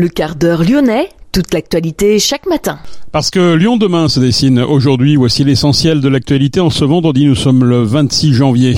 Le quart d'heure lyonnais, toute l'actualité chaque matin. Parce que Lyon demain se dessine aujourd'hui, voici l'essentiel de l'actualité en ce vendredi, nous sommes le 26 janvier.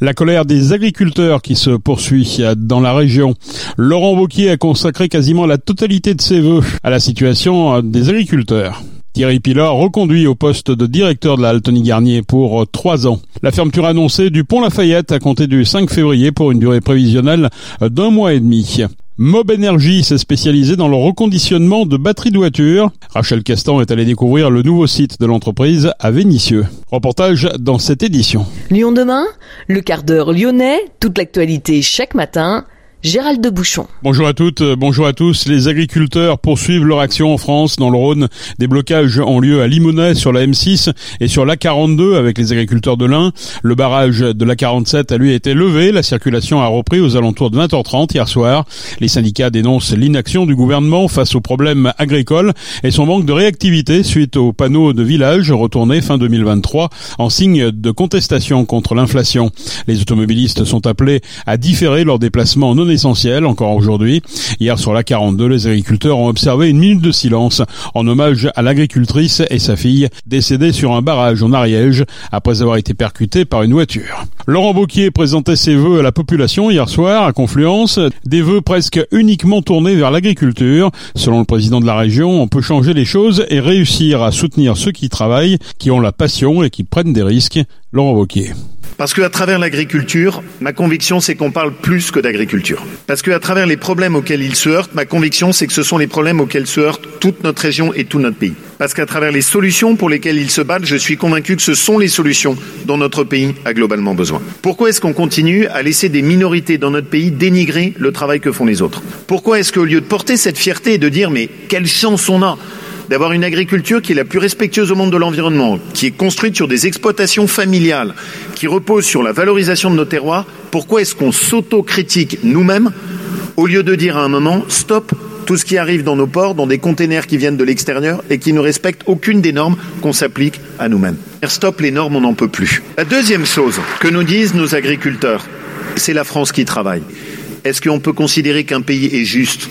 La colère des agriculteurs qui se poursuit dans la région. Laurent Wauquiez a consacré quasiment la totalité de ses vœux à la situation des agriculteurs. Thierry Pilar reconduit au poste de directeur de la Altony Garnier pour trois ans. La fermeture annoncée du pont Lafayette a compté du 5 février pour une durée prévisionnelle d'un mois et demi. Mob Energy s'est spécialisé dans le reconditionnement de batteries de voitures. Rachel Castan est allée découvrir le nouveau site de l'entreprise à Vénissieux. Reportage dans cette édition. Lyon demain, le quart d'heure lyonnais, toute l'actualité chaque matin Gérald de Bouchon. Bonjour à toutes, euh, bonjour à tous. Les agriculteurs poursuivent leur action en France. Dans le Rhône, des blocages ont lieu à Limonest sur la M6 et sur l'A42 avec les agriculteurs de l'Ain. Le barrage de l'A47 a lui été levé. La circulation a repris aux alentours de 20h30 hier soir. Les syndicats dénoncent l'inaction du gouvernement face aux problèmes agricoles et son manque de réactivité suite aux panneaux de village retournés fin 2023 en signe de contestation contre l'inflation. Les automobilistes sont appelés à différer leur déplacement non essentiel encore aujourd'hui. Hier sur la 42, les agriculteurs ont observé une minute de silence en hommage à l'agricultrice et sa fille décédées sur un barrage en Ariège après avoir été percutées par une voiture. Laurent Bocquier présentait ses vœux à la population hier soir à Confluence, des vœux presque uniquement tournés vers l'agriculture. Selon le président de la région, on peut changer les choses et réussir à soutenir ceux qui travaillent, qui ont la passion et qui prennent des risques. Laurent. Parce qu'à travers l'agriculture, ma conviction c'est qu'on parle plus que d'agriculture. Parce qu'à travers les problèmes auxquels il se heurte, ma conviction c'est que ce sont les problèmes auxquels se heurte toute notre région et tout notre pays. Parce qu'à travers les solutions pour lesquelles ils se battent, je suis convaincu que ce sont les solutions dont notre pays a globalement besoin. Pourquoi est-ce qu'on continue à laisser des minorités dans notre pays dénigrer le travail que font les autres? Pourquoi est-ce qu'au lieu de porter cette fierté et de dire mais quelle chance on a? D'avoir une agriculture qui est la plus respectueuse au monde de l'environnement, qui est construite sur des exploitations familiales, qui repose sur la valorisation de nos terroirs, pourquoi est-ce qu'on s'autocritique nous-mêmes au lieu de dire à un moment stop tout ce qui arrive dans nos ports, dans des containers qui viennent de l'extérieur et qui ne respectent aucune des normes qu'on s'applique à nous-mêmes. Stop les normes, on n'en peut plus. La deuxième chose que nous disent nos agriculteurs, c'est la France qui travaille. Est-ce qu'on peut considérer qu'un pays est juste?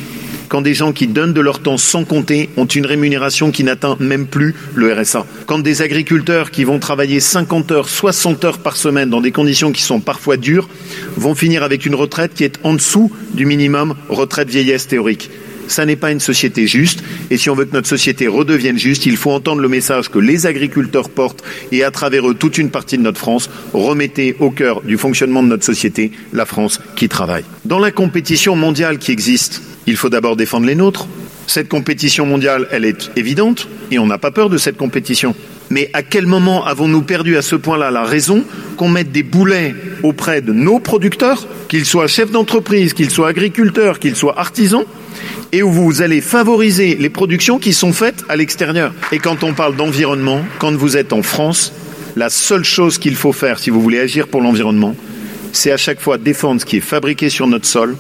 Quand des gens qui donnent de leur temps sans compter ont une rémunération qui n'atteint même plus le RSA. Quand des agriculteurs qui vont travailler 50 heures, 60 heures par semaine dans des conditions qui sont parfois dures vont finir avec une retraite qui est en dessous du minimum retraite vieillesse théorique. Ça n'est pas une société juste. Et si on veut que notre société redevienne juste, il faut entendre le message que les agriculteurs portent et à travers eux toute une partie de notre France, remettez au cœur du fonctionnement de notre société la France qui travaille. Dans la compétition mondiale qui existe, il faut d'abord défendre les nôtres. Cette compétition mondiale, elle est évidente et on n'a pas peur de cette compétition. Mais à quel moment avons-nous perdu à ce point-là la raison qu'on mette des boulets auprès de nos producteurs, qu'ils soient chefs d'entreprise, qu'ils soient agriculteurs, qu'ils soient artisans, et où vous allez favoriser les productions qui sont faites à l'extérieur? Et quand on parle d'environnement, quand vous êtes en France, la seule chose qu'il faut faire si vous voulez agir pour l'environnement, c'est à chaque fois défendre ce qui est fabriqué sur notre sol,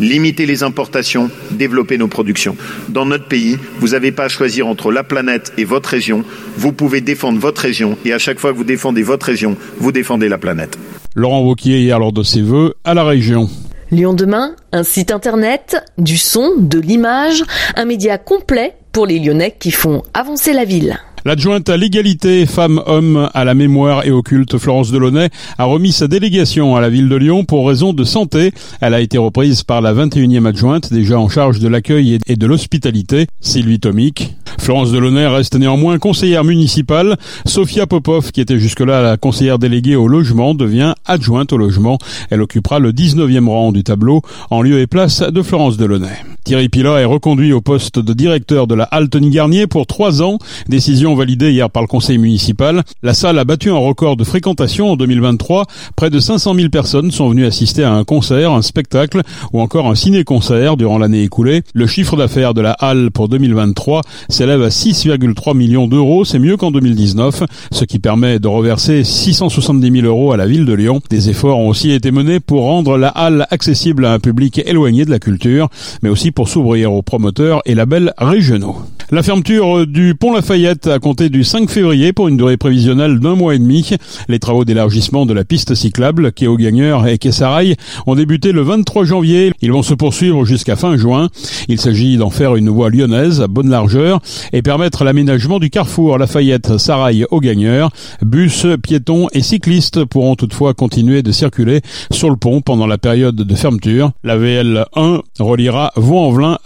limiter les importations, développer nos productions. Dans notre pays, vous n'avez pas à choisir entre la planète et votre région. Vous pouvez défendre votre région et à chaque fois que vous défendez votre région, vous défendez la planète. Laurent Wauquiez hier lors de ses vœux à la région. Lyon demain, un site internet, du son, de l'image, un média complet pour les Lyonnais qui font avancer la ville. L'adjointe à l'égalité femmes-hommes à la mémoire et au culte Florence Delaunay a remis sa délégation à la ville de Lyon pour raison de santé. Elle a été reprise par la 21e adjointe déjà en charge de l'accueil et de l'hospitalité, Sylvie Tomic. Florence Delaunay reste néanmoins conseillère municipale. Sophia Popov, qui était jusque-là la conseillère déléguée au logement, devient adjointe au logement. Elle occupera le 19e rang du tableau en lieu et place de Florence Delaunay. Thierry Pilat est reconduit au poste de directeur de la Altony Garnier pour trois ans. Décision validée hier par le conseil municipal. La salle a battu un record de fréquentation en 2023. Près de 500 000 personnes sont venues assister à un concert, un spectacle ou encore un ciné-concert durant l'année écoulée. Le chiffre d'affaires de la halle pour 2023 s'élève à 6,3 millions d'euros. C'est mieux qu'en 2019, ce qui permet de reverser 670 000 euros à la ville de Lyon. Des efforts ont aussi été menés pour rendre la halle accessible à un public éloigné de la culture, mais aussi pour s'ouvrir aux promoteurs et labels régionaux. La fermeture du pont Lafayette a compté du 5 février pour une durée prévisionnelle d'un mois et demi. Les travaux d'élargissement de la piste cyclable, quai aux Gagneurs et quai Sarail, ont débuté le 23 janvier. Ils vont se poursuivre jusqu'à fin juin. Il s'agit d'en faire une voie lyonnaise à bonne largeur et permettre l'aménagement du carrefour Lafayette Sarail aux Gagneurs. Bus, piétons et cyclistes pourront toutefois continuer de circuler sur le pont pendant la période de fermeture. La VL 1 reliera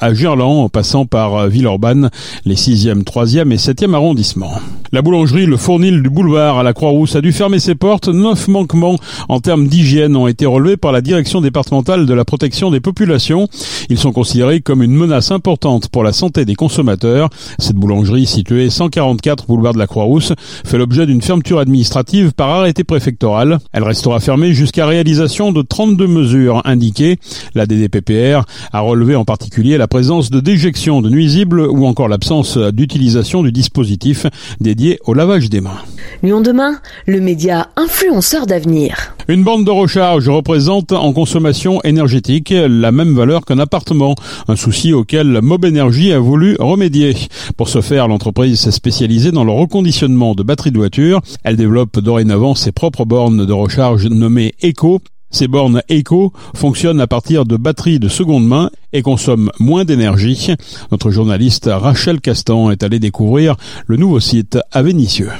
À Gerland en passant par Villeurbanne les 6e, 3e et 7e arrondissements. La boulangerie Le Fournil du boulevard à la Croix-Rousse a dû fermer ses portes. Neuf manquements en termes d'hygiène ont été relevés par la direction départementale de la protection des populations. Ils sont considérés comme une menace importante pour la santé des consommateurs. Cette boulangerie située 144 boulevard de la Croix-Rousse fait l'objet d'une fermeture administrative par arrêté préfectoral. Elle restera fermée jusqu'à réalisation de 32 mesures indiquées. La DDPPR a relevé en particulier la présence de déjections de nuisibles ou encore la l'absence d'utilisation du dispositif dédié au lavage des mains. Lyon demain, le média influenceur d'avenir. Une bande de recharge représente en consommation énergétique la même valeur qu'un appartement, un souci auquel Mob Energy a voulu remédier. Pour ce faire, l'entreprise s'est spécialisée dans le reconditionnement de batteries de voitures. Elle développe dorénavant ses propres bornes de recharge nommées Eco ces bornes Eco fonctionnent à partir de batteries de seconde main et consomment moins d'énergie. Notre journaliste Rachel Castan est allée découvrir le nouveau site à Vénissieux.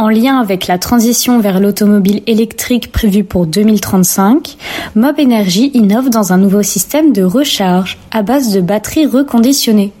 En lien avec la transition vers l'automobile électrique prévue pour 2035, Mob Energy innove dans un nouveau système de recharge à base de batteries reconditionnées.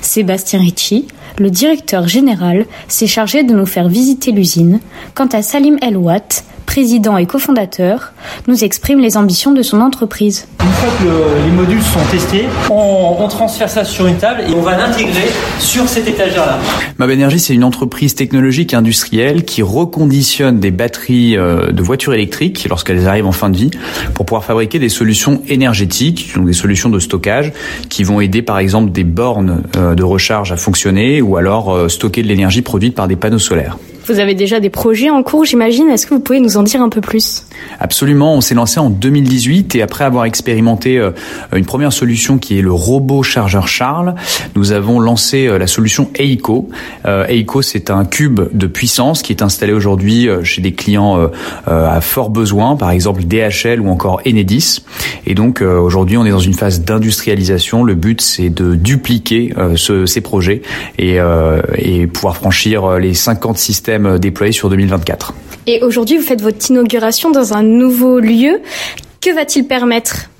Sébastien Ricci, le directeur général, s'est chargé de nous faire visiter l'usine. Quant à Salim Elwat, président et cofondateur, nous exprime les ambitions de son entreprise. Une fois que les modules sont testés, on, transfère ça sur une table et on va l'intégrer sur cette étagère-là. Mab Energy, c'est une entreprise technologique industrielle qui reconditionne des batteries euh, de voitures électriques lorsqu'elles arrivent en fin de vie pour pouvoir fabriquer des solutions énergétiques, donc des solutions de stockage qui vont aider par exemple des bornes euh, de recharge à fonctionner ou alors euh, stocker de l'énergie produite par des panneaux solaires. Vous avez déjà des projets en cours, j'imagine. Est-ce que vous pouvez nous en dire un peu plus? Absolument. On s'est lancé en 2018 et après avoir expérimenté euh, une première solution qui est le robot chargeur Charles, nous avons lancé euh, la solution EICO. Euh, EICO, c'est un cube de puissance qui est installé aujourd'hui chez des clients à fort besoin, par exemple DHL ou encore Enedis. Et donc aujourd'hui, on est dans une phase d'industrialisation. Le but, c'est de dupliquer ces projets et, et pouvoir franchir les 50 systèmes euh, déployé sur 2024. Et aujourd'hui, vous faites votre inauguration dans un nouveau lieu. Que va-t-il permettre?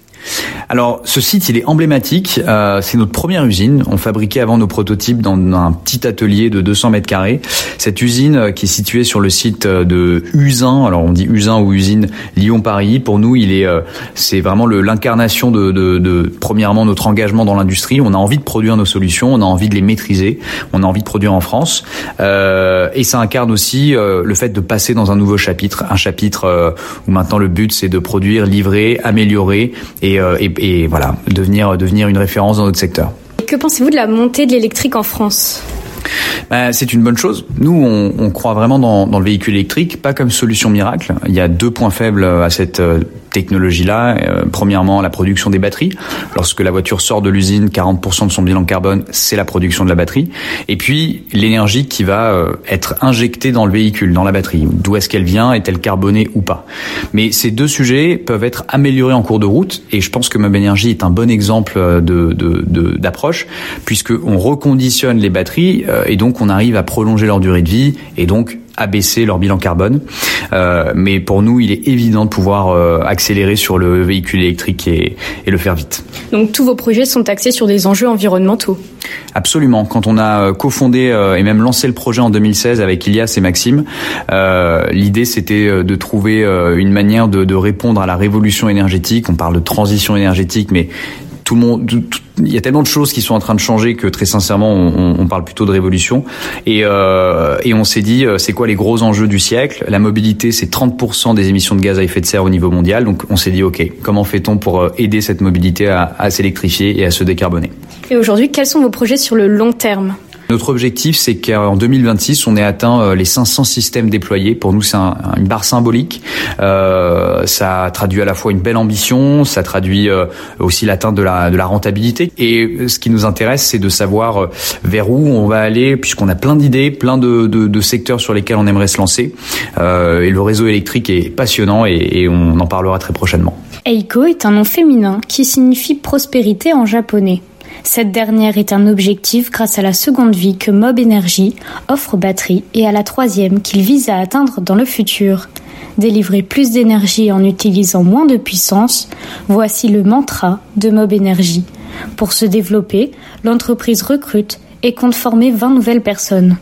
Alors, ce site, il est emblématique. Euh, c'est notre première usine. On fabriquait avant nos prototypes dans un petit atelier de 200 mètres carrés. Cette usine, euh, qui est située sur le site euh, de Usin, alors on dit Usin ou usine Lyon-Paris. Pour nous, il est, c'est vraiment l'incarnation de, de, de, premièrement, notre engagement dans l'industrie. On a envie de produire nos solutions, on a envie de les maîtriser, on a envie de produire en France. Euh, et ça incarne aussi le fait de passer dans un nouveau chapitre, un chapitre où maintenant le but c'est de produire, livrer, améliorer et et, et et voilà, devenir, devenir une référence dans notre secteur. Que pensez-vous de la montée de l'électrique en France? Bah, c'est une bonne chose. Nous, on, on croit vraiment dans, dans, le véhicule électrique, pas comme solution miracle. Il y a deux points faibles à cette euh, technologie-là. Euh, premièrement, la production des batteries. Lorsque la voiture sort de l'usine, 40% de son bilan carbone, c'est la production de la batterie. Et puis, l'énergie qui va euh, être injectée dans le véhicule, dans la batterie. D'où est-ce qu'elle vient Est-elle carbonée ou pas Mais ces deux sujets peuvent être améliorés en cours de route. Et je pense que Mob Energy est un bon exemple d'approche, de, de, puisque on reconditionne les batteries et donc donc on arrive à prolonger leur durée de vie et donc abaisser leur bilan carbone. Euh, mais pour nous, il est évident de pouvoir euh, accélérer sur le véhicule électrique et, et, le faire vite. Donc tous vos projets sont axés sur des enjeux environnementaux Absolument. Quand on a euh, cofondé euh, et même lancé le projet en 2016 avec Ilias et Maxime, euh, l'idée c'était de trouver une manière de, de répondre à la révolution énergétique. On parle de transition énergétique, mais il y a tellement de choses qui sont en train de changer que très sincèrement, on, parle plutôt de révolution. Et, euh, on s'est dit, euh, c'est quoi les gros enjeux du siècle? La mobilité, c'est 30% des émissions de gaz à effet de serre au niveau mondial. Donc on s'est dit, ok, comment fait-on pour euh, aider cette mobilité à, à s'électrifier et à se décarboner? Et aujourd'hui, quels sont vos projets sur le long terme? Notre objectif, c'est qu'en 2026, on ait atteint les 500 systèmes déployés. Pour nous, c'est un, une barre symbolique. Euh, ça traduit à la fois une belle ambition, ça traduit aussi l'atteinte de la, rentabilité. Et ce qui nous intéresse, c'est de savoir vers où on va aller, puisqu'on a plein d'idées, plein de, secteurs sur lesquels on aimerait se lancer. Euh, et le réseau électrique est passionnant et, et on en parlera très prochainement. Eiko est un nom féminin qui signifie prospérité en japonais. Cette dernière est un objectif grâce à la seconde vie que Mob Energy offre aux batteries et à la troisième qu'il vise à atteindre dans le futur. Délivrer plus d'énergie en utilisant moins de puissance, voici le mantra de Mob Energy. Pour se développer, l'entreprise recrute et compte former 20 nouvelles personnes.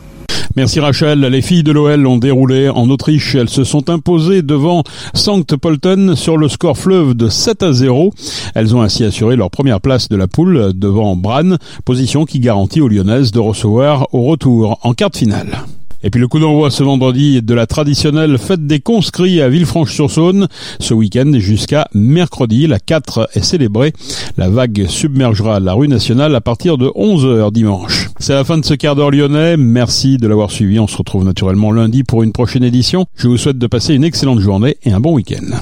Merci Rachel. Les filles de l'OL ont déroulé en Autriche. Elles se sont imposées devant Sankt Polten sur le score fleuve de 7 à 0. Elles ont ainsi assuré leur première place de la poule devant Bran, position qui garantit aux Lyonnaises de recevoir au retour en quart de finale. Et puis le coup d'envoi ce vendredi de la traditionnelle fête des conscrits à Villefranche-sur-Saône. Ce week-end jusqu'à mercredi, la 4 est célébrée. La vague submergera la rue nationale à partir de 11h dimanche. C'est la fin de ce quart d'heure lyonnais. Merci de l'avoir suivi. On se retrouve naturellement lundi pour une prochaine édition. Je vous souhaite de passer une excellente journée et un bon week-end.